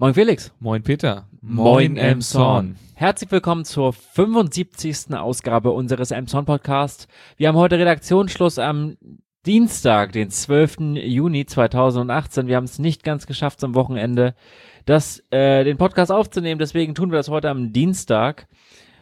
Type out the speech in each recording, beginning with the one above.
Moin Felix. Moin Peter. Moin Emson. Herzlich willkommen zur 75. Ausgabe unseres Emson Podcast. Wir haben heute Redaktionsschluss am Dienstag, den 12. Juni 2018. Wir haben es nicht ganz geschafft am Wochenende, das, äh, den Podcast aufzunehmen. Deswegen tun wir das heute am Dienstag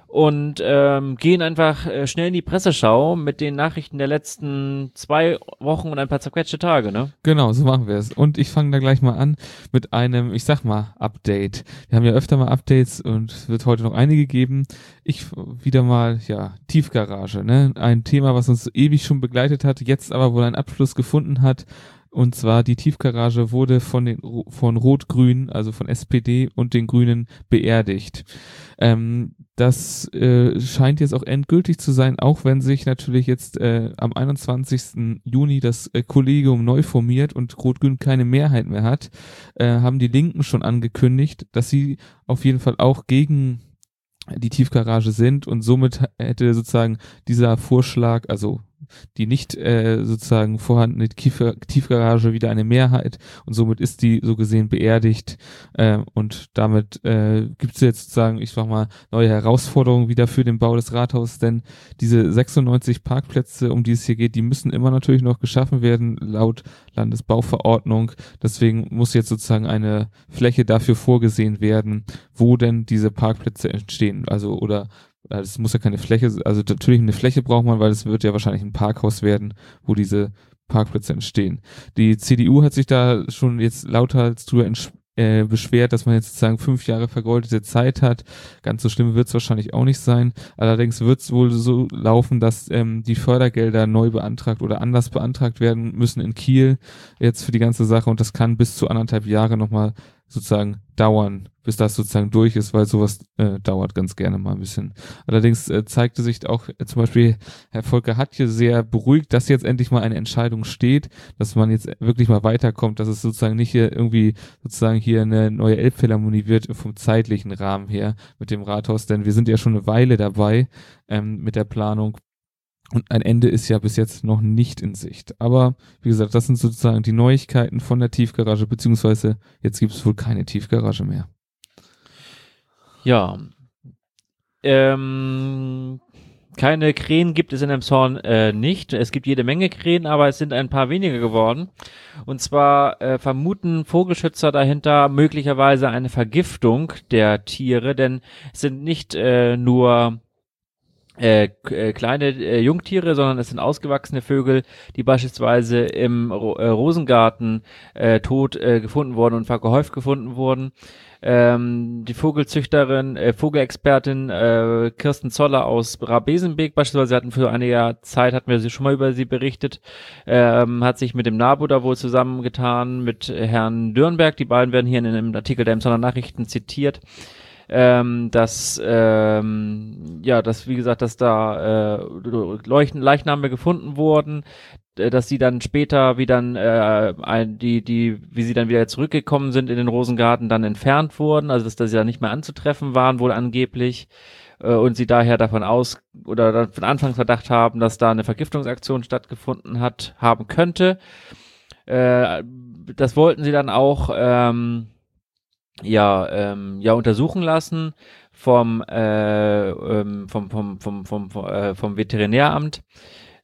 und ähm, gehen einfach äh, schnell in die Presseschau mit den Nachrichten der letzten zwei Wochen und ein paar zerquetschte Tage, ne? Genau, so machen wir es. Und ich fange da gleich mal an mit einem, ich sag mal, Update. Wir haben ja öfter mal Updates und es wird heute noch einige geben. Ich wieder mal, ja, Tiefgarage, ne? Ein Thema, was uns ewig schon begleitet hat, jetzt aber wohl einen Abschluss gefunden hat. Und zwar die Tiefgarage wurde von den von Rot-Grün, also von SPD und den Grünen beerdigt. Ähm, das äh, scheint jetzt auch endgültig zu sein, auch wenn sich natürlich jetzt äh, am 21. Juni das äh, Kollegium neu formiert und Rot-Grün keine Mehrheit mehr hat, äh, haben die Linken schon angekündigt, dass sie auf jeden Fall auch gegen die Tiefgarage sind und somit hätte sozusagen dieser Vorschlag, also die nicht äh, sozusagen vorhandene Kiefer, Tiefgarage wieder eine Mehrheit und somit ist die so gesehen beerdigt äh, und damit äh, gibt es jetzt sozusagen, ich sag mal, neue Herausforderungen wieder für den Bau des Rathauses, denn diese 96 Parkplätze, um die es hier geht, die müssen immer natürlich noch geschaffen werden, laut Landesbauverordnung. Deswegen muss jetzt sozusagen eine Fläche dafür vorgesehen werden, wo denn diese Parkplätze entstehen, also oder es muss ja keine Fläche, also natürlich eine Fläche braucht man, weil es wird ja wahrscheinlich ein Parkhaus werden, wo diese Parkplätze entstehen. Die CDU hat sich da schon jetzt lauter als drüber äh, beschwert, dass man jetzt sozusagen fünf Jahre vergoldete Zeit hat. Ganz so schlimm wird es wahrscheinlich auch nicht sein. Allerdings wird es wohl so laufen, dass ähm, die Fördergelder neu beantragt oder anders beantragt werden müssen in Kiel jetzt für die ganze Sache und das kann bis zu anderthalb Jahre nochmal sozusagen dauern, bis das sozusagen durch ist, weil sowas äh, dauert ganz gerne mal ein bisschen. Allerdings äh, zeigte sich auch äh, zum Beispiel Herr Volker hat hier sehr beruhigt, dass jetzt endlich mal eine Entscheidung steht, dass man jetzt wirklich mal weiterkommt, dass es sozusagen nicht hier irgendwie sozusagen hier eine neue Elbphilharmonie wird vom zeitlichen Rahmen her mit dem Rathaus, denn wir sind ja schon eine Weile dabei ähm, mit der Planung und ein Ende ist ja bis jetzt noch nicht in Sicht. Aber wie gesagt, das sind sozusagen die Neuigkeiten von der Tiefgarage, beziehungsweise jetzt gibt es wohl keine Tiefgarage mehr. Ja. Ähm, keine Krähen gibt es in Emshorn äh, nicht. Es gibt jede Menge Krähen, aber es sind ein paar weniger geworden. Und zwar äh, vermuten Vogelschützer dahinter möglicherweise eine Vergiftung der Tiere, denn es sind nicht äh, nur äh, äh, kleine äh, Jungtiere, sondern es sind ausgewachsene Vögel, die beispielsweise im Ro äh, Rosengarten äh, tot äh, gefunden wurden und gehäuft gefunden wurden. Ähm, die Vogelzüchterin, äh, Vogelexpertin äh, Kirsten Zoller aus Rabesenbeek beispielsweise hatten für einige Zeit, hatten wir sie schon mal über sie berichtet, ähm, hat sich mit dem NABU da wohl zusammengetan, mit Herrn Dürnberg, die beiden werden hier in einem Artikel der Emsonner Nachrichten zitiert ähm, dass ähm, ja, dass wie gesagt, dass da äh, Leuchten, Leichname gefunden wurden, dass sie dann später wie dann äh, ein, die die wie sie dann wieder zurückgekommen sind in den Rosengarten dann entfernt wurden, also dass, dass sie da nicht mehr anzutreffen waren wohl angeblich äh, und sie daher davon aus oder von Anfang Verdacht haben, dass da eine Vergiftungsaktion stattgefunden hat haben könnte. Äh, das wollten sie dann auch ähm, ja, ähm, ja untersuchen lassen vom, äh, ähm, vom, vom, vom, vom, vom, äh, vom Veterinäramt.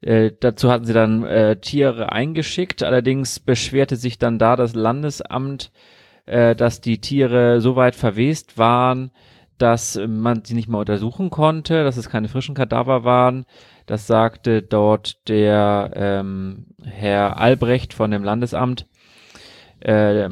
Äh, dazu hatten sie dann äh, Tiere eingeschickt. Allerdings beschwerte sich dann da das Landesamt, äh, dass die Tiere so weit verwest waren, dass man sie nicht mehr untersuchen konnte, dass es keine frischen Kadaver waren. Das sagte dort der ähm, Herr Albrecht von dem Landesamt. Äh,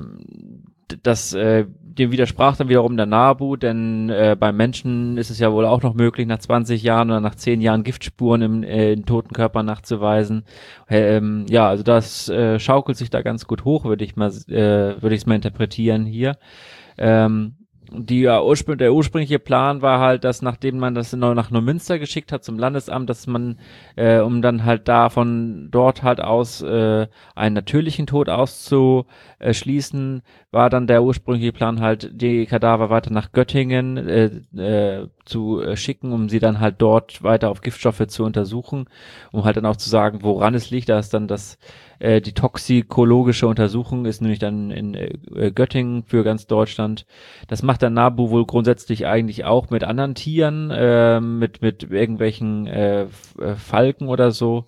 das äh, dem widersprach dann wiederum der NABU, denn äh, beim Menschen ist es ja wohl auch noch möglich, nach 20 Jahren oder nach 10 Jahren Giftspuren im, äh, in toten Körpern nachzuweisen. Ähm, ja, also das äh, schaukelt sich da ganz gut hoch, würde ich mal, äh, würde ich es mal interpretieren hier. Ähm, die, ja, urspr der ursprüngliche Plan war halt, dass nachdem man das neu nach Neumünster geschickt hat zum Landesamt, dass man, äh, um dann halt da von dort halt aus äh, einen natürlichen Tod auszuschließen, war dann der ursprüngliche Plan halt, die Kadaver weiter nach Göttingen äh, äh, zu äh, schicken, um sie dann halt dort weiter auf Giftstoffe zu untersuchen, um halt dann auch zu sagen, woran es liegt. Da ist dann das äh, die toxikologische Untersuchung ist nämlich dann in äh, Göttingen für ganz Deutschland. Das macht dann NABU wohl grundsätzlich eigentlich auch mit anderen Tieren, äh, mit mit irgendwelchen äh, äh Falken oder so.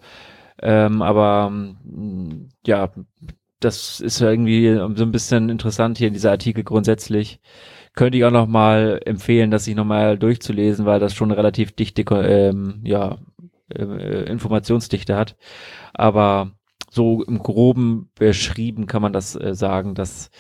Ähm, aber ja, das ist irgendwie so ein bisschen interessant hier in dieser Artikel grundsätzlich. Könnte ich auch noch mal empfehlen, das sich noch mal durchzulesen, weil das schon eine relativ dichte ähm, ja, äh, Informationsdichte hat. Aber so im Groben beschrieben kann man das äh, sagen, dass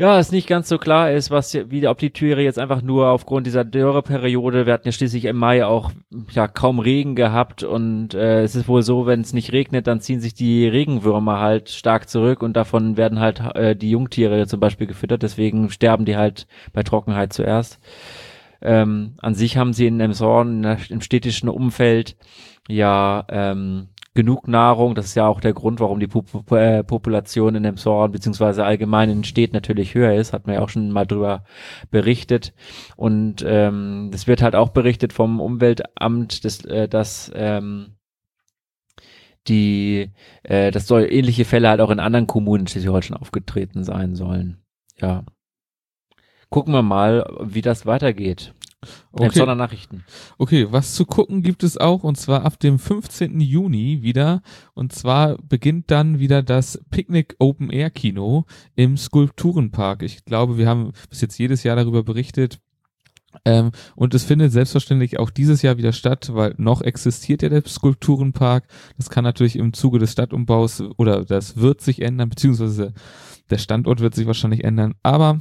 ja, es nicht ganz so klar ist, was wie ob die Türe jetzt einfach nur aufgrund dieser Dürreperiode, wir hatten ja schließlich im Mai auch ja kaum Regen gehabt und äh, es ist wohl so, wenn es nicht regnet, dann ziehen sich die Regenwürmer halt stark zurück und davon werden halt äh, die Jungtiere zum Beispiel gefüttert, deswegen sterben die halt bei Trockenheit zuerst. Ähm, an sich haben sie in Emshorn, im städtischen Umfeld, ja ähm, genug Nahrung. Das ist ja auch der Grund, warum die Pop äh, Population in dem Zorn beziehungsweise allgemein in Städten natürlich höher ist. Hat man ja auch schon mal drüber berichtet. Und ähm, es wird halt auch berichtet vom Umweltamt, dass, äh, dass ähm, die, äh, dass soll ähnliche Fälle halt auch in anderen Kommunen Schleswig-Holstein aufgetreten sein sollen. Ja. Gucken wir mal, wie das weitergeht. Okay. Nachrichten. Okay, was zu gucken gibt es auch und zwar ab dem 15. Juni wieder und zwar beginnt dann wieder das Picknick Open Air Kino im Skulpturenpark. Ich glaube, wir haben bis jetzt jedes Jahr darüber berichtet. Ähm, und es findet selbstverständlich auch dieses Jahr wieder statt, weil noch existiert ja der Skulpturenpark. Das kann natürlich im Zuge des Stadtumbaus oder das wird sich ändern, beziehungsweise der Standort wird sich wahrscheinlich ändern. Aber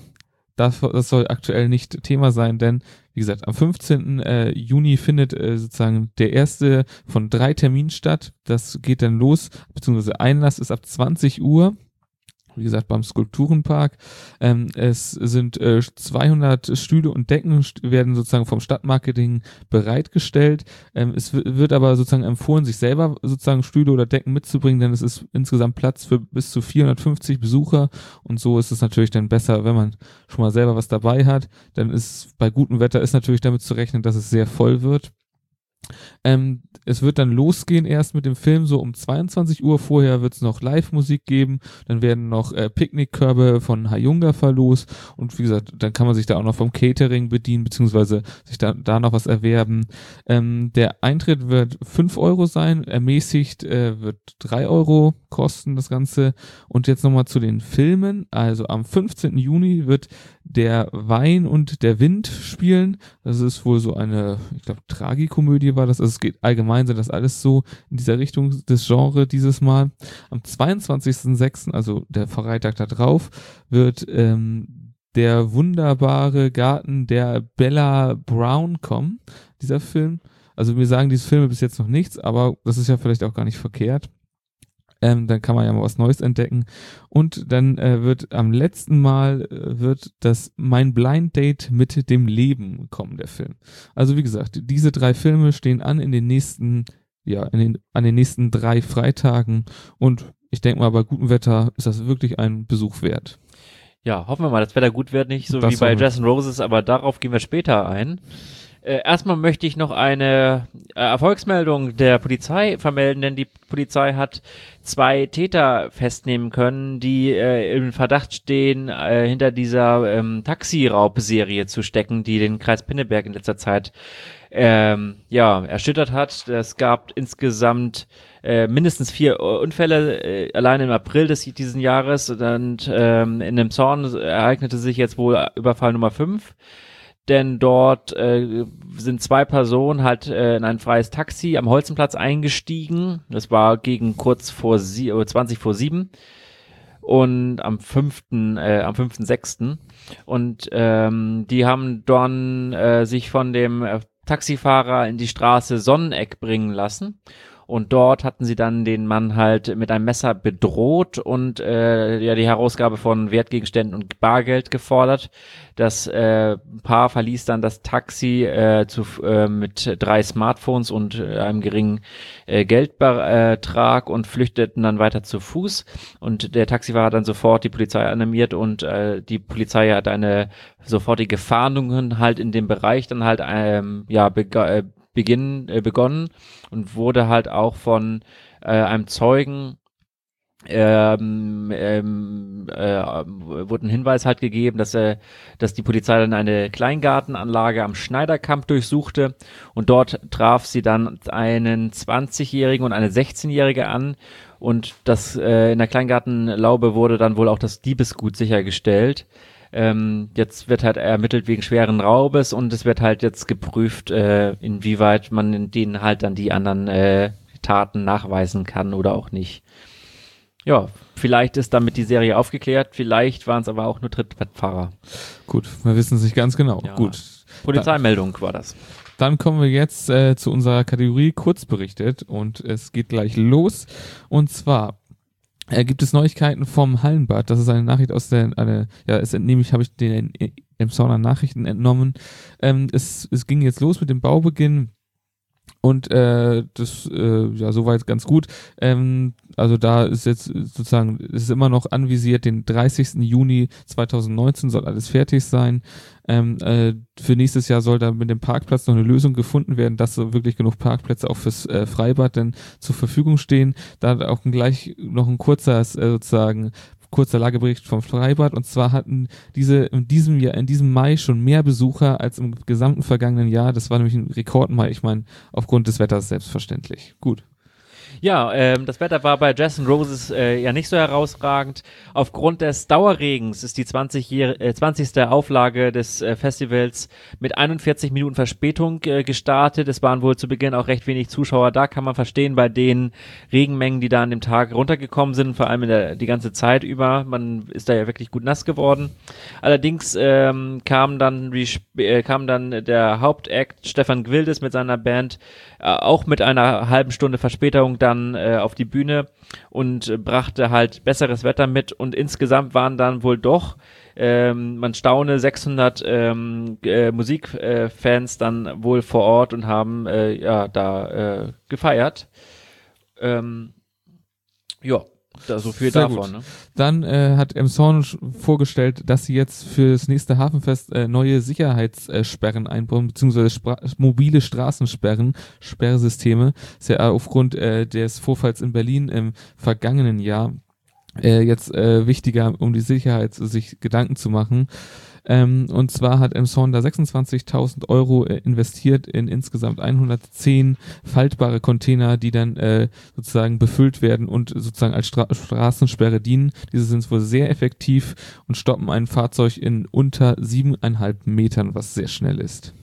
das, das soll aktuell nicht Thema sein, denn wie gesagt, am 15. Äh, Juni findet äh, sozusagen der erste von drei Terminen statt. Das geht dann los, beziehungsweise Einlass ist ab 20 Uhr wie gesagt, beim Skulpturenpark. Ähm, es sind äh, 200 Stühle und Decken werden sozusagen vom Stadtmarketing bereitgestellt. Ähm, es wird aber sozusagen empfohlen, sich selber sozusagen Stühle oder Decken mitzubringen, denn es ist insgesamt Platz für bis zu 450 Besucher und so ist es natürlich dann besser, wenn man schon mal selber was dabei hat. Dann ist bei gutem Wetter ist natürlich damit zu rechnen, dass es sehr voll wird. Ähm, es wird dann losgehen erst mit dem Film so um 22 Uhr. Vorher wird es noch Live-Musik geben. Dann werden noch äh, Picknickkörbe von Hayunga verlost. Und wie gesagt, dann kann man sich da auch noch vom Catering bedienen, beziehungsweise sich da, da noch was erwerben. Ähm, der Eintritt wird 5 Euro sein. Ermäßigt äh, wird 3 Euro kosten das Ganze. Und jetzt nochmal zu den Filmen. Also am 15. Juni wird der Wein und der Wind spielen. Das ist wohl so eine, ich glaube, Tragikomödie war das. Also es geht allgemein sind das alles so in dieser Richtung des Genres dieses Mal. Am 22.06., also der Freitag da drauf, wird ähm, der wunderbare Garten der Bella Brown kommen, dieser Film. Also wir sagen diese Filme bis jetzt noch nichts, aber das ist ja vielleicht auch gar nicht verkehrt. Ähm, dann kann man ja mal was Neues entdecken. Und dann äh, wird am letzten Mal äh, wird das Mein Blind Date mit dem Leben kommen, der Film. Also wie gesagt, diese drei Filme stehen an in den nächsten, ja, in den, an den nächsten drei Freitagen. Und ich denke mal, bei gutem Wetter ist das wirklich ein Besuch wert. Ja, hoffen wir mal, das Wetter gut wird, nicht so das wie bei Jason Roses, aber darauf gehen wir später ein. Äh, erstmal möchte ich noch eine äh, Erfolgsmeldung der Polizei vermelden, denn die Polizei hat zwei Täter festnehmen können, die äh, im Verdacht stehen, äh, hinter dieser ähm, Taxiraubserie zu stecken, die den Kreis Pinneberg in letzter Zeit ähm, ja, erschüttert hat. Es gab insgesamt äh, mindestens vier Unfälle äh, allein im April des diesen Jahres und ähm, in dem Zorn ereignete sich jetzt wohl Überfall Nummer fünf denn dort äh, sind zwei Personen halt äh, in ein freies Taxi am Holzenplatz eingestiegen. Das war gegen kurz vor sie äh, 20 vor sieben. Und am fünften, äh, am fünften sechsten. Und ähm, die haben dann äh, sich von dem äh, Taxifahrer in die Straße Sonneneck bringen lassen Und dort hatten sie dann den Mann halt mit einem Messer bedroht und äh, ja die Herausgabe von Wertgegenständen und Bargeld gefordert. Das äh, Paar verließ dann das Taxi äh, zu, äh, mit drei Smartphones und äh, einem geringen äh, Geldbetrag und flüchteten dann weiter zu Fuß. Und der Taxifahrer hat dann sofort die Polizei animiert und äh, die Polizei hat eine sofortige Fahndungen halt in dem Bereich dann halt ähm, ja äh, beginn, äh, begonnen und wurde halt auch von äh, einem Zeugen ähm, ähm, äh, wurde ein Hinweis halt gegeben, dass er, dass die Polizei dann eine Kleingartenanlage am Schneiderkamp durchsuchte und dort traf sie dann einen 20-Jährigen und eine 16-Jährige an und das äh, in der Kleingartenlaube wurde dann wohl auch das Diebesgut sichergestellt. Ähm, jetzt wird halt ermittelt wegen schweren Raubes und es wird halt jetzt geprüft, äh, inwieweit man denen halt dann die anderen äh, Taten nachweisen kann oder auch nicht. Ja, vielleicht ist damit die Serie aufgeklärt, vielleicht waren es aber auch nur Trittbrettfahrer. Gut, wir wissen es nicht ganz genau. Ja. Gut. Polizeimeldung war das. Dann kommen wir jetzt äh, zu unserer Kategorie Kurzberichtet und es geht gleich los. Und zwar äh, gibt es Neuigkeiten vom Hallenbad. Das ist eine Nachricht aus der, eine, ja, es entnehme ich, habe ich den im Sauna Nachrichten entnommen. Ähm, es, es ging jetzt los mit dem Baubeginn. Und äh, das, äh, ja, soweit ganz gut. Ähm, also da ist jetzt sozusagen, ist immer noch anvisiert, den 30. Juni 2019 soll alles fertig sein. Ähm, äh, für nächstes Jahr soll da mit dem Parkplatz noch eine Lösung gefunden werden, dass so wirklich genug Parkplätze auch fürs äh, Freibad denn zur Verfügung stehen. Da auch gleich noch ein kurzer äh, sozusagen kurzer Lagebericht vom Freibad. Und zwar hatten diese in diesem Jahr, in diesem Mai schon mehr Besucher als im gesamten vergangenen Jahr. Das war nämlich ein Rekordmai. Ich meine, aufgrund des Wetters selbstverständlich. Gut. Ja, ähm, das Wetter war bei Jazz Roses äh, ja nicht so herausragend. Aufgrund des Dauerregens ist die 20, äh, 20. Auflage des äh, Festivals mit 41 Minuten Verspätung äh, gestartet. Es waren wohl zu Beginn auch recht wenig Zuschauer da, kann man verstehen, bei den Regenmengen, die da an dem Tag runtergekommen sind, vor allem in der, die ganze Zeit über. Man ist da ja wirklich gut nass geworden. Allerdings ähm, kam dann äh, kam dann der Hauptakt Stefan Gwildes mit seiner Band äh, auch mit einer halben Stunde Verspätung dann äh, auf die Bühne und äh, brachte halt besseres Wetter mit und insgesamt waren dann wohl doch ähm, man staune 600 ähm, äh, Musikfans dann wohl vor Ort und haben äh, ja da äh, gefeiert. Ähm, ja, da so viel Sehr davon. Ne? Dann äh, hat Emson vorgestellt, dass sie jetzt für das nächste Hafenfest äh, neue Sicherheitssperren einbauen, beziehungsweise Spra mobile Straßensperren, Sperrsysteme. Ist ja aufgrund äh, des Vorfalls in Berlin im vergangenen Jahr äh, jetzt äh, wichtiger, um die Sicherheit sich Gedanken zu machen. Ähm, und zwar hat Emson da 26.000 Euro äh, investiert in insgesamt 110 faltbare Container, die dann äh, sozusagen befüllt werden und sozusagen als Stra Straßensperre dienen. Diese sind wohl sehr effektiv und stoppen ein Fahrzeug in unter siebeneinhalb Metern, was sehr schnell ist.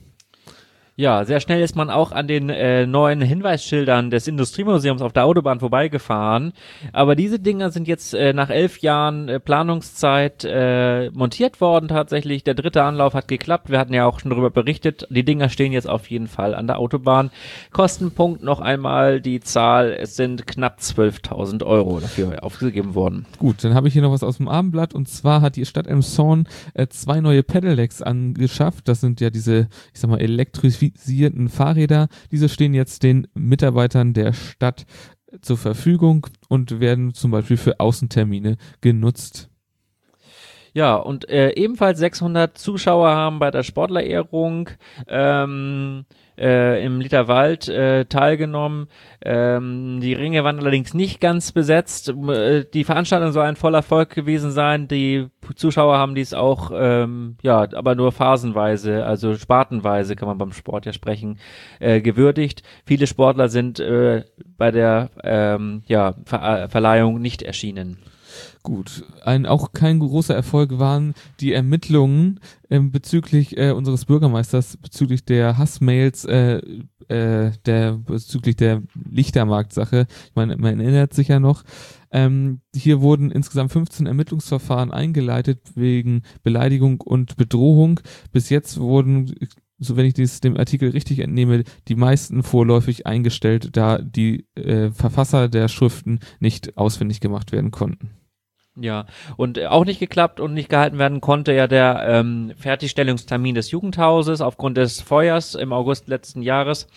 Ja, sehr schnell ist man auch an den äh, neuen Hinweisschildern des Industriemuseums auf der Autobahn vorbeigefahren. Aber diese Dinger sind jetzt äh, nach elf Jahren äh, Planungszeit äh, montiert worden tatsächlich. Der dritte Anlauf hat geklappt. Wir hatten ja auch schon darüber berichtet. Die Dinger stehen jetzt auf jeden Fall an der Autobahn. Kostenpunkt noch einmal die Zahl. Es sind knapp 12.000 Euro dafür aufgegeben worden. Gut, dann habe ich hier noch was aus dem Abendblatt. Und zwar hat die Stadt Emson äh, zwei neue Pedelecs angeschafft. Das sind ja diese, ich sag mal, elektrisch motorisierten Fahrräder. Diese stehen jetzt den Mitarbeitern der Stadt zur Verfügung und werden zum Beispiel für Außentermine genutzt. Ja, und äh, ebenfalls 600 Zuschauer haben bei der Sportlerehrung ähm, äh, im Literwald äh, teilgenommen. Ähm, die Ringe waren allerdings nicht ganz besetzt. Äh, die Veranstaltung soll ein voller Erfolg gewesen sein. Die Zuschauer haben dies auch, ähm, ja, aber nur phasenweise, also spartenweise kann man beim Sport ja sprechen, äh, gewürdigt. Viele Sportler sind äh, bei der ähm, ja, Ver Verleihung nicht erschienen. Gut, ein auch kein großer Erfolg waren die Ermittlungen äh, bezüglich äh, unseres Bürgermeisters bezüglich der Hassmails äh, äh, der bezüglich der Lichtermarkt-Sache. Ich meine, man erinnert sich ja noch. Ähm, hier wurden insgesamt 15 Ermittlungsverfahren eingeleitet wegen Beleidigung und Bedrohung. Bis jetzt wurden so wenn ich dies, dem Artikel richtig entnehme, die meisten vorläufig eingestellt, da die äh, Verfasser der Schriften nicht ausfindig gemacht werden konnten. Ja, und äh, auch nicht geklappt und nicht gehalten werden konnte ja der ähm, Fertigstellungstermin des Jugendhauses aufgrund des Feuers im August letzten Jahres.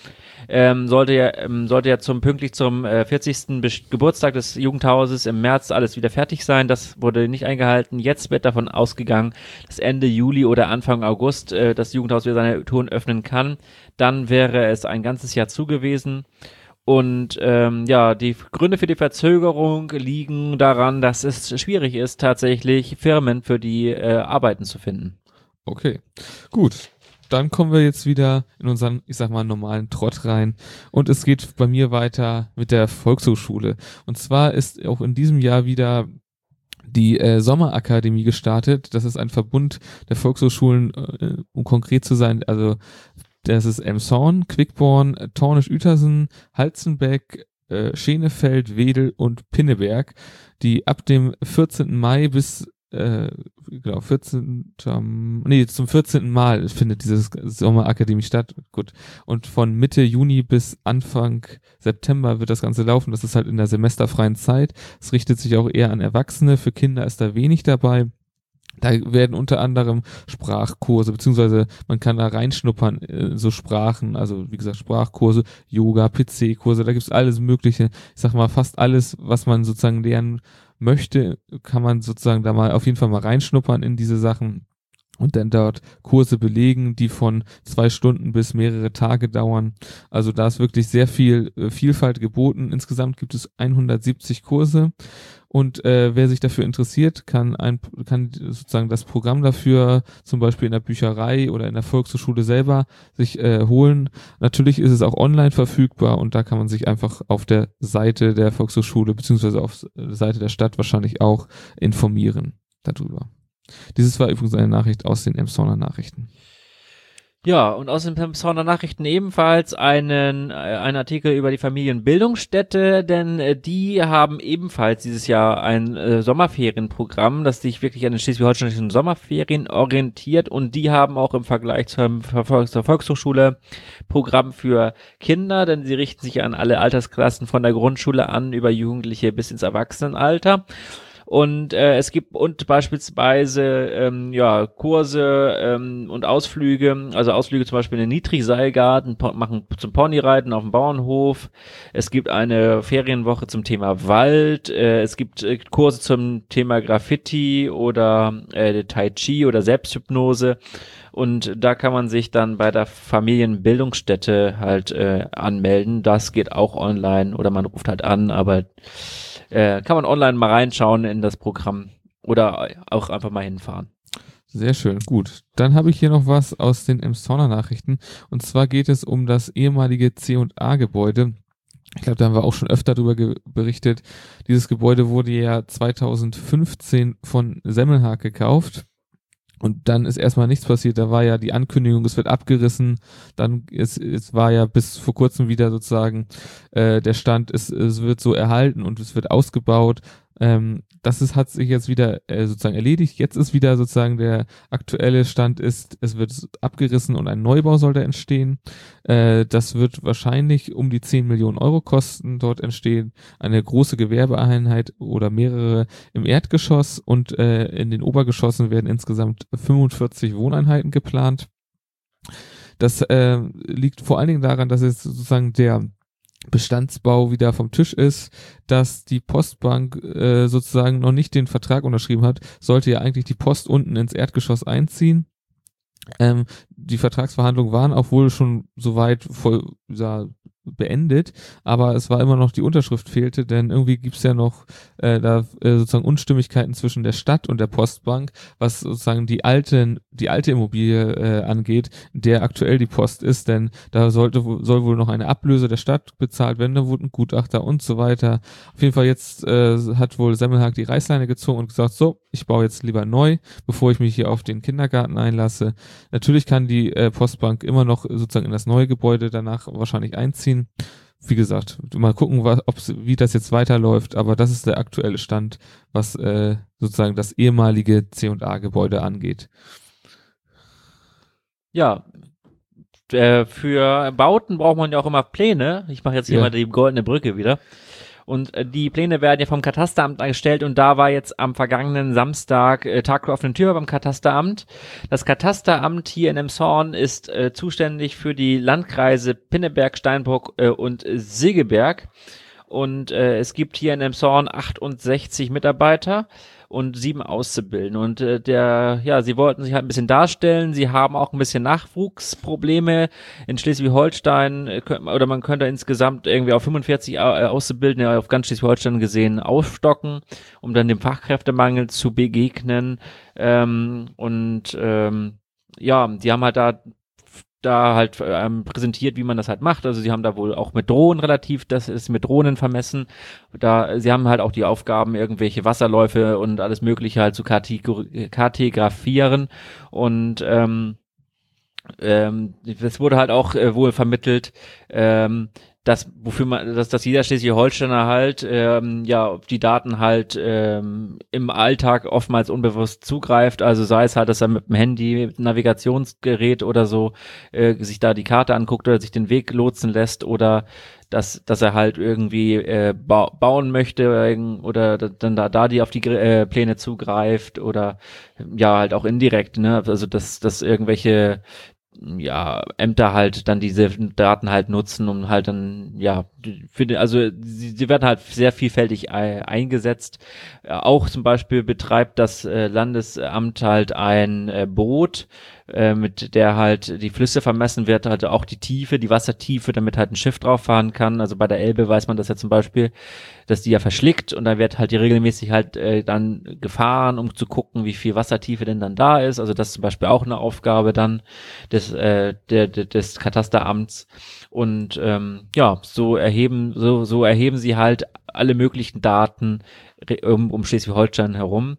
Ähm, sollte ja ähm, sollte ja zum pünktlich zum äh, 40. Be Geburtstag des Jugendhauses im März alles wieder fertig sein. Das wurde nicht eingehalten. Jetzt wird davon ausgegangen, dass Ende Juli oder Anfang August äh, das Jugendhaus wieder seine Touren öffnen kann. Dann wäre es ein ganzes Jahr zu gewesen. Und ähm, ja, die Gründe für die Verzögerung liegen daran, dass es schwierig ist, tatsächlich Firmen für die äh, Arbeiten zu finden. Okay, gut. Dann kommen wir jetzt wieder in unseren, ich sag mal, normalen Trott rein. Und es geht bei mir weiter mit der Volkshochschule. Und zwar ist auch in diesem Jahr wieder die äh, Sommerakademie gestartet. Das ist ein Verbund der Volkshochschulen, äh, um konkret zu sein, also das ist Emshorn, Quickborn, Tornisch-Uetersen, Halzenbeck, äh, Schenefeld, Wedel und Pinneberg, die ab dem 14. Mai bis äh, genau, 14. Nee, zum 14. Mal findet dieses Sommerakademie statt. Gut. Und von Mitte Juni bis Anfang September wird das Ganze laufen. Das ist halt in der semesterfreien Zeit. Es richtet sich auch eher an Erwachsene. Für Kinder ist da wenig dabei. Da werden unter anderem Sprachkurse, beziehungsweise man kann da reinschnuppern, äh, so Sprachen, also wie gesagt, Sprachkurse, Yoga, PC-Kurse, da gibt's alles Mögliche. Ich sag mal, fast alles, was man sozusagen lernen möchte, kann man sozusagen da mal auf jeden Fall mal reinschnuppern in diese Sachen und dann dort Kurse belegen, die von zwei Stunden bis mehrere Tage dauern. Also da ist wirklich sehr viel äh, Vielfalt geboten. Insgesamt gibt es 170 Kurse und äh, wer sich dafür interessiert, kann ein kann sozusagen das Programm dafür zum Beispiel in der Bücherei oder in der Volkshochschule selber sich äh, holen. Natürlich ist es auch online verfügbar und da kann man sich einfach auf der Seite der Volkshochschule beziehungsweise auf der Seite der Stadt wahrscheinlich auch informieren darüber. Dieses war übrigens eine Nachricht aus den Emsonner Nachrichten. Ja, und aus den Pemshorner Nachrichten ebenfalls einen, äh, einen Artikel über die Familienbildungsstätte, denn äh, die haben ebenfalls dieses Jahr ein äh, Sommerferienprogramm, das sich wirklich an den schleswig-holsteinischen Sommerferien orientiert und die haben auch im Vergleich zur, zur Volkshochschule Programm für Kinder, denn sie richten sich an alle Altersklassen von der Grundschule an über Jugendliche bis ins Erwachsenenalter. Und äh, es gibt und beispielsweise ähm, ja Kurse ähm, und Ausflüge, also Ausflüge zum Beispiel in den Niedrigseilgarten, machen zum Ponyreiten auf dem Bauernhof. Es gibt eine Ferienwoche zum Thema Wald. Äh, es gibt äh, Kurse zum Thema Graffiti oder äh, Tai Chi oder Selbsthypnose. Und da kann man sich dann bei der Familienbildungsstätte halt äh, anmelden. Das geht auch online oder man ruft halt an, aber äh, kann man online mal reinschauen in das Programm oder auch einfach mal hinfahren. Sehr schön, gut. Dann habe ich hier noch was aus den Emsonner Nachrichten. Und zwar geht es um das ehemalige C&A-Gebäude. Ich glaube, da haben wir auch schon öfter darüber berichtet. Dieses Gebäude wurde ja 2015 von Semmelhag gekauft. Und dann ist erstmal nichts passiert. Da war ja die Ankündigung, es wird abgerissen. Dann ist, es war ja bis vor kurzem wieder sozusagen äh, der Stand, es, es wird so erhalten und es wird ausgebaut. Ähm, das ist, hat sich jetzt wieder äh, sozusagen erledigt. Jetzt ist wieder sozusagen der aktuelle Stand ist, es wird abgerissen und ein Neubau soll da entstehen. Äh, das wird wahrscheinlich um die 10 Millionen Euro kosten. Dort entstehen eine große Gewerbeeinheit oder mehrere im Erdgeschoss und äh, in den Obergeschossen werden insgesamt 45 Wohneinheiten geplant. Das äh, liegt vor allen Dingen daran, dass es sozusagen der Bestandsbau wieder vom Tisch ist, dass die Postbank äh, sozusagen noch nicht den Vertrag unterschrieben hat, sollte ja eigentlich die Post unten ins Erdgeschoss einziehen. Ähm, die Vertragsverhandlungen waren auch wohl schon soweit voll, ja, beendet, aber es war immer noch die Unterschrift fehlte, denn irgendwie gibt's ja noch äh, da äh, sozusagen Unstimmigkeiten zwischen der Stadt und der Postbank, was sozusagen die alten, die alte Immobilie äh, angeht, der aktuell die Post ist, denn da sollte soll wohl noch eine Ablöse der Stadt bezahlt werden, da wurden Gutachter und so weiter. Auf jeden Fall jetzt äh, hat wohl Semmelhag die Reißleine gezogen und gesagt, so, ich baue jetzt lieber neu, bevor ich mich hier auf den Kindergarten einlasse. Natürlich kann die äh, Postbank immer noch sozusagen in das neue Gebäude danach wahrscheinlich einziehen. Wie gesagt, mal gucken, was, ob's, wie das jetzt weiterläuft, aber das ist der aktuelle Stand, was äh, sozusagen das ehemalige C&A-Gebäude angeht. Ja, äh, für Bauten braucht man ja auch immer Pläne. Ich mache jetzt hier Ja. mal die goldene Brücke wieder. Und äh, die Pläne werden ja vom Katasteramt erstellt und da war jetzt am vergangenen Samstag äh, Tag der offenen Tür beim Katasteramt. Das Katasteramt hier in Emshorn ist äh, zuständig für die Landkreise Pinneberg, Steinburg äh, und Segeberg. Und äh, es gibt hier in Emshorn 68 Mitarbeiter und sieben Auszubildende. Und äh, der, ja, sie wollten sich halt ein bisschen darstellen. Sie haben auch ein bisschen Nachwuchsprobleme in Schleswig-Holstein. äh, Oder man könnte insgesamt irgendwie auf 45 Au- äh, Auszubildende auf ganz Schleswig-Holstein gesehen aufstocken, um dann dem Fachkräftemangel zu begegnen. Ähm, und ähm, ja, die haben halt da da halt ähm, präsentiert, wie man das halt macht. Also sie haben da wohl auch mit Drohnen relativ, das ist mit Drohnen vermessen. Da, sie haben halt auch die Aufgaben, irgendwelche Wasserläufe und alles Mögliche halt zu kartografieren. Und ähm, ähm, das wurde halt auch äh, wohl vermittelt, ähm, dass wofür man, dass, dass jeder Schleswig-Holsteiner halt ähm, ja auf die Daten halt ähm, im Alltag oftmals unbewusst zugreift. Also sei es halt, dass er mit dem Handy, mit Navigationsgerät oder so äh, sich da die Karte anguckt oder sich den Weg lotsen lässt oder dass, dass er halt irgendwie äh, ba bauen möchte oder da- dann da, da die auf die äh, Pläne zugreift oder ja halt auch indirekt, ne? Also dass, dass irgendwelche ja, Ämter halt dann diese Daten halt nutzen, um halt dann, ja, für den, also sie, sie werden halt sehr vielfältig ei- eingesetzt. Äh, Auch zum Beispiel betreibt das äh, Landesamt halt ein äh, Boot, äh, mit der halt die Flüsse vermessen wird, halt auch die Tiefe, die Wassertiefe, damit halt ein Schiff drauf fahren kann. Also bei der Elbe weiß man das ja zum Beispiel, dass die ja verschlickt und da wird halt die regelmäßig halt äh, dann gefahren, um zu gucken, wie viel Wassertiefe denn dann da ist. Also das ist zum Beispiel auch eine Aufgabe dann des, äh, der, der, des Katasteramts. Und ähm, ja, so erheben, so, so erheben sie halt alle möglichen Daten um, um Schleswig-Holstein herum.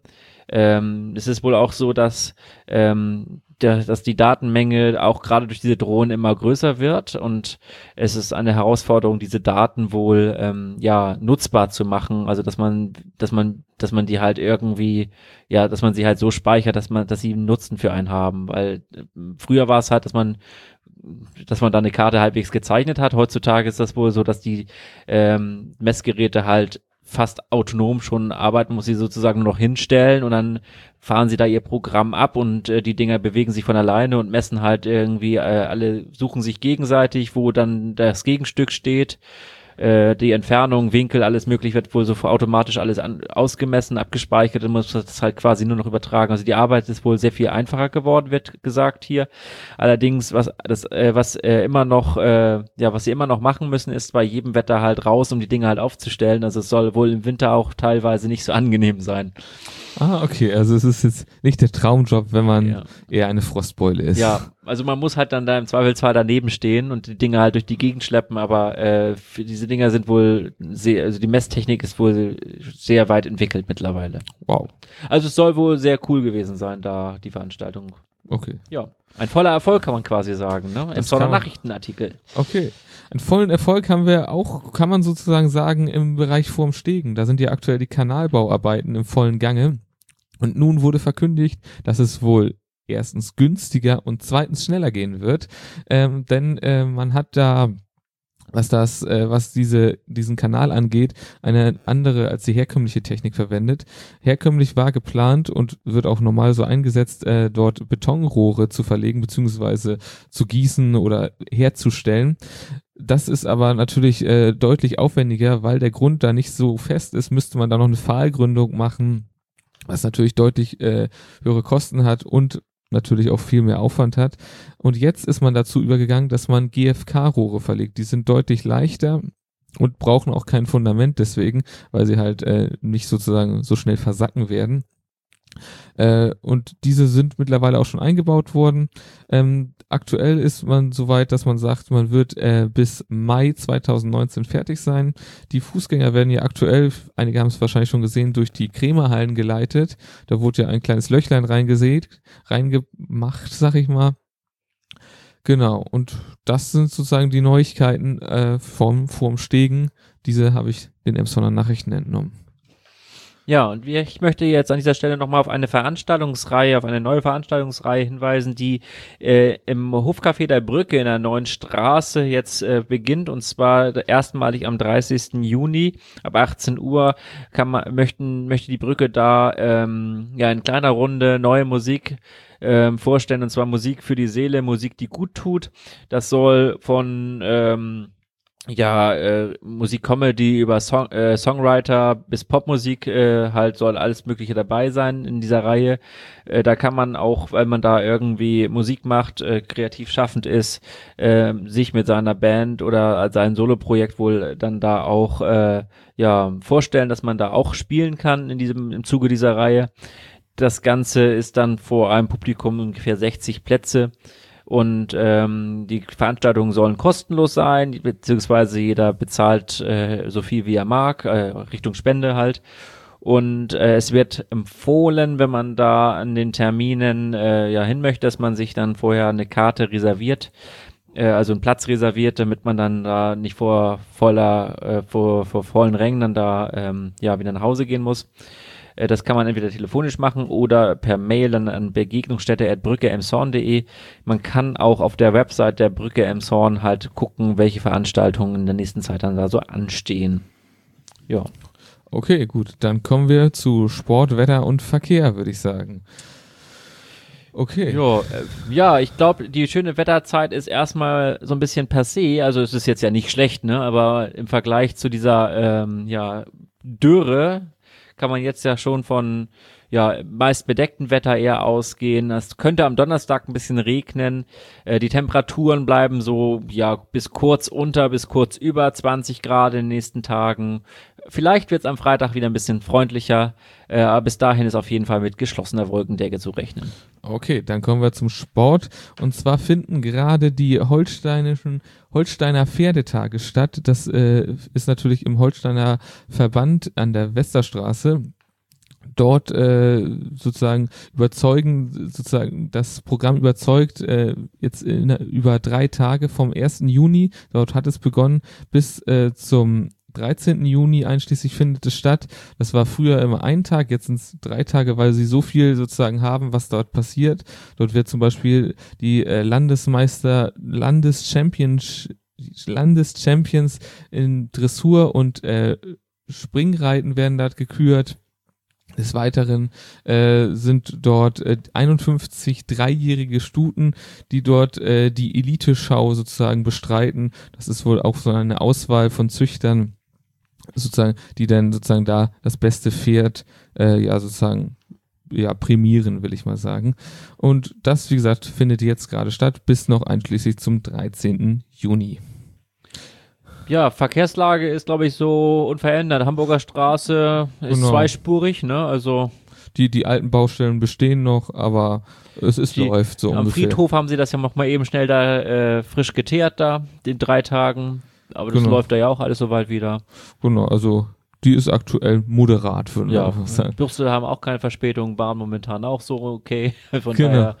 Ähm, es ist wohl auch so, dass, ähm, der, dass die Datenmenge auch gerade durch diese Drohnen immer größer wird und es ist eine Herausforderung, diese Daten wohl ähm, ja nutzbar zu machen. Also dass man, dass man, dass man die halt irgendwie, ja, dass man sie halt so speichert, dass man, dass sie einen Nutzen für einen haben. Weil äh, früher war es halt, dass man dass man da eine Karte halbwegs gezeichnet hat. Heutzutage ist das wohl so, dass die ähm, Messgeräte halt fast autonom schon arbeiten, muss sie sozusagen nur noch hinstellen und dann fahren sie da ihr Programm ab und äh, die Dinger bewegen sich von alleine und messen halt irgendwie, äh, alle suchen sich gegenseitig, wo dann das Gegenstück steht. Äh, die Entfernung, Winkel, alles möglich wird wohl so automatisch alles an, ausgemessen, abgespeichert und muss das halt quasi nur noch übertragen. Also die Arbeit ist wohl sehr viel einfacher geworden, wird gesagt hier. Allerdings, was das, äh, was äh, immer noch, äh, ja, was sie immer noch machen müssen, ist bei jedem Wetter halt raus, um die Dinge halt aufzustellen. Also es soll wohl im Winter auch teilweise nicht so angenehm sein. Ah, okay. Also es ist jetzt nicht der Traumjob, wenn man Ja. eher eine Frostbeule ist. Ja, also man muss halt dann da im Zweifelsfall daneben stehen und die Dinge halt durch die Gegend schleppen, aber äh, für diese Dinger sind wohl sehr, also die Messtechnik ist wohl sehr weit entwickelt mittlerweile. Wow. Also es soll wohl sehr cool gewesen sein, da die Veranstaltung. Okay. Ja, ein voller Erfolg kann man quasi sagen, ne? Kann man. Nachrichtenartikel. Okay. Einen vollen Erfolg haben wir auch, kann man sozusagen sagen, im Bereich vorm Stegen. Da sind ja aktuell die Kanalbauarbeiten im vollen Gange. Und nun wurde verkündigt, dass es wohl erstens günstiger und zweitens schneller gehen wird. Ähm, denn äh, man hat da, was das, äh, was diese, diesen Kanal angeht, eine andere als die herkömmliche Technik verwendet. Herkömmlich war geplant und wird auch normal so eingesetzt, äh, dort Betonrohre zu verlegen, beziehungsweise zu gießen oder herzustellen. Das ist aber natürlich äh, deutlich aufwendiger, weil der Grund da nicht so fest ist, müsste man da noch eine Pfahlgründung machen, was natürlich deutlich äh, höhere Kosten hat und natürlich auch viel mehr Aufwand hat. Und jetzt ist man dazu übergegangen, dass man GFK-Rohre verlegt. Die sind deutlich leichter und brauchen auch kein Fundament deswegen, weil sie halt äh, nicht sozusagen so schnell versacken werden. Äh, und diese sind mittlerweile auch schon eingebaut worden. Ähm, aktuell ist man so weit, dass man sagt, man wird äh, bis Mai 2019 fertig sein. Die Fußgänger werden ja aktuell, einige haben es wahrscheinlich schon gesehen, durch die Krämerhallen geleitet. Da wurde ja ein kleines Löchlein reingesät, reingemacht, sag ich mal. Genau, und das sind sozusagen die Neuigkeiten äh, vom, vom Stegen. Diese habe ich den Emsonner Nachrichten entnommen. Ja, und ich möchte jetzt an dieser Stelle nochmal auf eine Veranstaltungsreihe, auf eine neue Veranstaltungsreihe hinweisen, die äh, im Hofcafé der Brücke in der neuen Straße jetzt äh, beginnt und zwar erstmalig am 30. Juni ab 18 Uhr kann man, möchten, möchte die Brücke da ähm, ja in kleiner Runde neue Musik ähm, vorstellen und zwar Musik für die Seele, Musik, die gut tut. Das soll von ähm, ja, äh, Musik Comedy über Song, äh, Songwriter bis Popmusik äh, halt soll alles Mögliche dabei sein in dieser Reihe. Äh, da kann man auch, weil man da irgendwie Musik macht, äh, kreativ schaffend ist, äh, sich mit seiner Band oder sein Soloprojekt wohl dann da auch äh, ja vorstellen, dass man da auch spielen kann in diesem im Zuge dieser Reihe. Das Ganze ist dann vor einem Publikum ungefähr 60 Plätze. Und ähm, die Veranstaltungen sollen kostenlos sein, beziehungsweise jeder bezahlt äh, so viel wie er mag, äh, Richtung Spende halt. Und äh, es wird empfohlen, wenn man da an den Terminen äh, ja hin möchte, dass man sich dann vorher eine Karte reserviert, äh, also einen Platz reserviert, damit man dann da nicht vor voller, äh, vor, vor vollen Rängen dann da ähm, ja wieder nach Hause gehen muss. Äh, das kann man entweder telefonisch machen oder per Mail dann an begegnungsstätte.brücke-emshorn.de. Man kann auch auf der Website der Brücke Emshorn halt gucken, welche Veranstaltungen in der nächsten Zeit dann da so anstehen. Ja. Okay, gut. Dann kommen wir zu Sport, Wetter und Verkehr, würde ich sagen. Okay. Jo, äh, ja, ich glaube, die schöne Wetterzeit ist erstmal so ein bisschen passé. Also es ist jetzt ja nicht schlecht, ne? Aber im Vergleich zu dieser ähm, ja, Dürre, kann man jetzt ja schon von ja meist bedecktem Wetter eher ausgehen. Es könnte am Donnerstag ein bisschen regnen. Äh, die Temperaturen bleiben so ja bis kurz unter bis kurz über 20 Grad in den nächsten Tagen. Vielleicht wird es am Freitag wieder ein bisschen freundlicher, äh, aber bis dahin ist auf jeden Fall mit geschlossener Wolkendecke zu rechnen. Okay, dann kommen wir zum Sport. Und zwar finden gerade die holsteinischen Holsteiner Pferdetage statt. Das äh, ist natürlich im Holsteiner Verband an der Westerstraße dort äh, sozusagen überzeugen, sozusagen das Programm überzeugt äh, jetzt in, über drei Tage vom 1. Juni, dort hat es begonnen, bis äh, zum 13. Juni einschließlich findet es statt. Das war früher immer ein Tag, jetzt sind es drei Tage, weil sie so viel sozusagen haben, was dort passiert. Dort wird zum Beispiel die äh, Landesmeister, Landeschampions, Landeschampions in Dressur und äh, Springreiten werden dort gekürt. Des Weiteren äh, sind dort äh, 51 dreijährige Stuten, die dort äh, die Elite-Schau sozusagen bestreiten. Das ist wohl auch so eine Auswahl von Züchtern, sozusagen, die dann sozusagen da das beste Pferd, äh, ja, sozusagen, ja, prämieren, will ich mal sagen. Und das, wie gesagt, findet jetzt gerade statt, bis noch einschließlich zum 13. Juni. Ja, Verkehrslage ist, glaube ich, so unverändert. Hamburger Straße ist genau. zweispurig, ne? Also. Die, die alten Baustellen bestehen noch, aber es ist die, läuft so am ungefähr. Am Friedhof haben sie das ja noch mal eben schnell da äh, frisch geteert da, in drei Tagen. Aber das genau. läuft da ja auch alles soweit wieder. Genau, also die ist aktuell moderat, würde ja, ich sagen. Bürstel haben auch keine Verspätung, Bahn momentan auch so okay. Von genau. daher,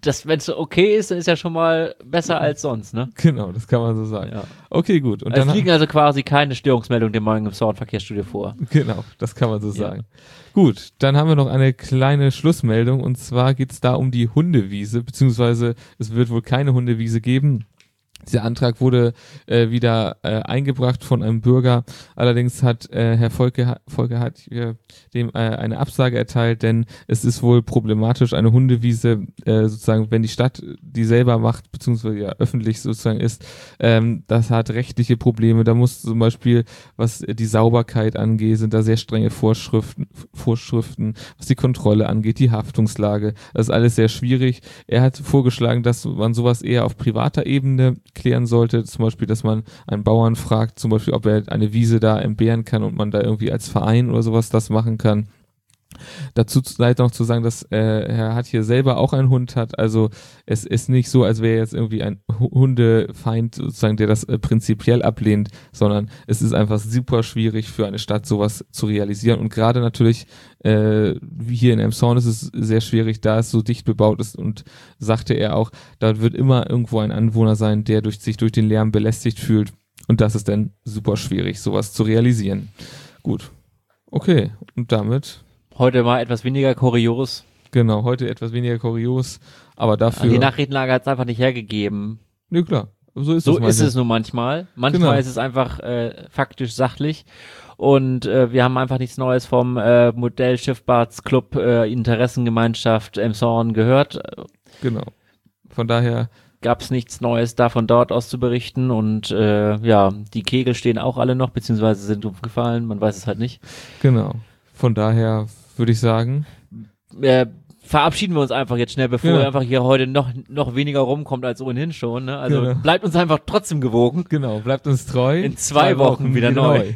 das, wenn es okay ist, dann ist ja schon mal besser als sonst, ne? Genau, das kann man so sagen. Ja. Okay, gut. Und es liegen also quasi keine Störungsmeldungen dem Morgen im Soundverkehrsstudio vor. Genau, das kann man so sagen. Gut, dann haben wir noch eine kleine Schlussmeldung und zwar geht es da um die Hundewiese, beziehungsweise es wird wohl keine Hundewiese geben. Dieser Antrag wurde äh, wieder äh, eingebracht von einem Bürger. Allerdings hat äh, Herr Volke, Volke hat hier dem äh, eine Absage erteilt, denn es ist wohl problematisch, eine Hundewiese äh, sozusagen, wenn die Stadt die selber macht, beziehungsweise ja öffentlich sozusagen ist, ähm, das hat rechtliche Probleme. Da muss zum Beispiel, was die Sauberkeit angeht, sind da sehr strenge Vorschriften, Vorschriften, was die Kontrolle angeht, die Haftungslage. Das ist alles sehr schwierig. Er hat vorgeschlagen, dass man sowas eher auf privater Ebene klären sollte. Zum Beispiel, dass man einen Bauern fragt, zum Beispiel, ob er eine Wiese da entbehren kann und man da irgendwie als Verein oder sowas das machen kann. Dazu leider noch zu sagen, dass äh, er hat hier selber auch einen Hund hat. Also es ist nicht so, als wäre jetzt irgendwie ein Hundefeind sozusagen, der das äh, prinzipiell ablehnt, sondern es ist einfach super schwierig für eine Stadt sowas zu realisieren. Und gerade natürlich äh, wie hier in Emshorn ist es sehr schwierig, da es so dicht bebaut ist. Und sagte er auch, da wird immer irgendwo ein Anwohner sein, der durch sich durch den Lärm belästigt fühlt. Und das ist dann super schwierig, sowas zu realisieren. Gut, Okay, und damit, Heute mal etwas weniger kurios. genau, heute etwas weniger kurios, aber dafür. Die Nachrichtenlage hat es einfach nicht hergegeben. Nö, klar. So ist So es ist manchmal. es nun manchmal. Manchmal Genau. ist es einfach äh, faktisch sachlich. Und äh, wir haben einfach nichts Neues vom äh, Modellschifffahrtsclub äh, Interessengemeinschaft Emshorn gehört. Genau. Von daher, Gab es nichts Neues da von dort aus zu berichten. Und äh, ja, die Kegel stehen auch alle noch, beziehungsweise sind umgefallen. Man weiß es halt nicht. genau. Von daher würde ich sagen, Äh, verabschieden wir uns einfach jetzt schnell, bevor Genau. einfach hier heute noch, noch weniger rumkommt als ohnehin schon. Ne? Also Genau. bleibt uns einfach trotzdem gewogen. genau, bleibt uns treu. In zwei Wochen wieder neu.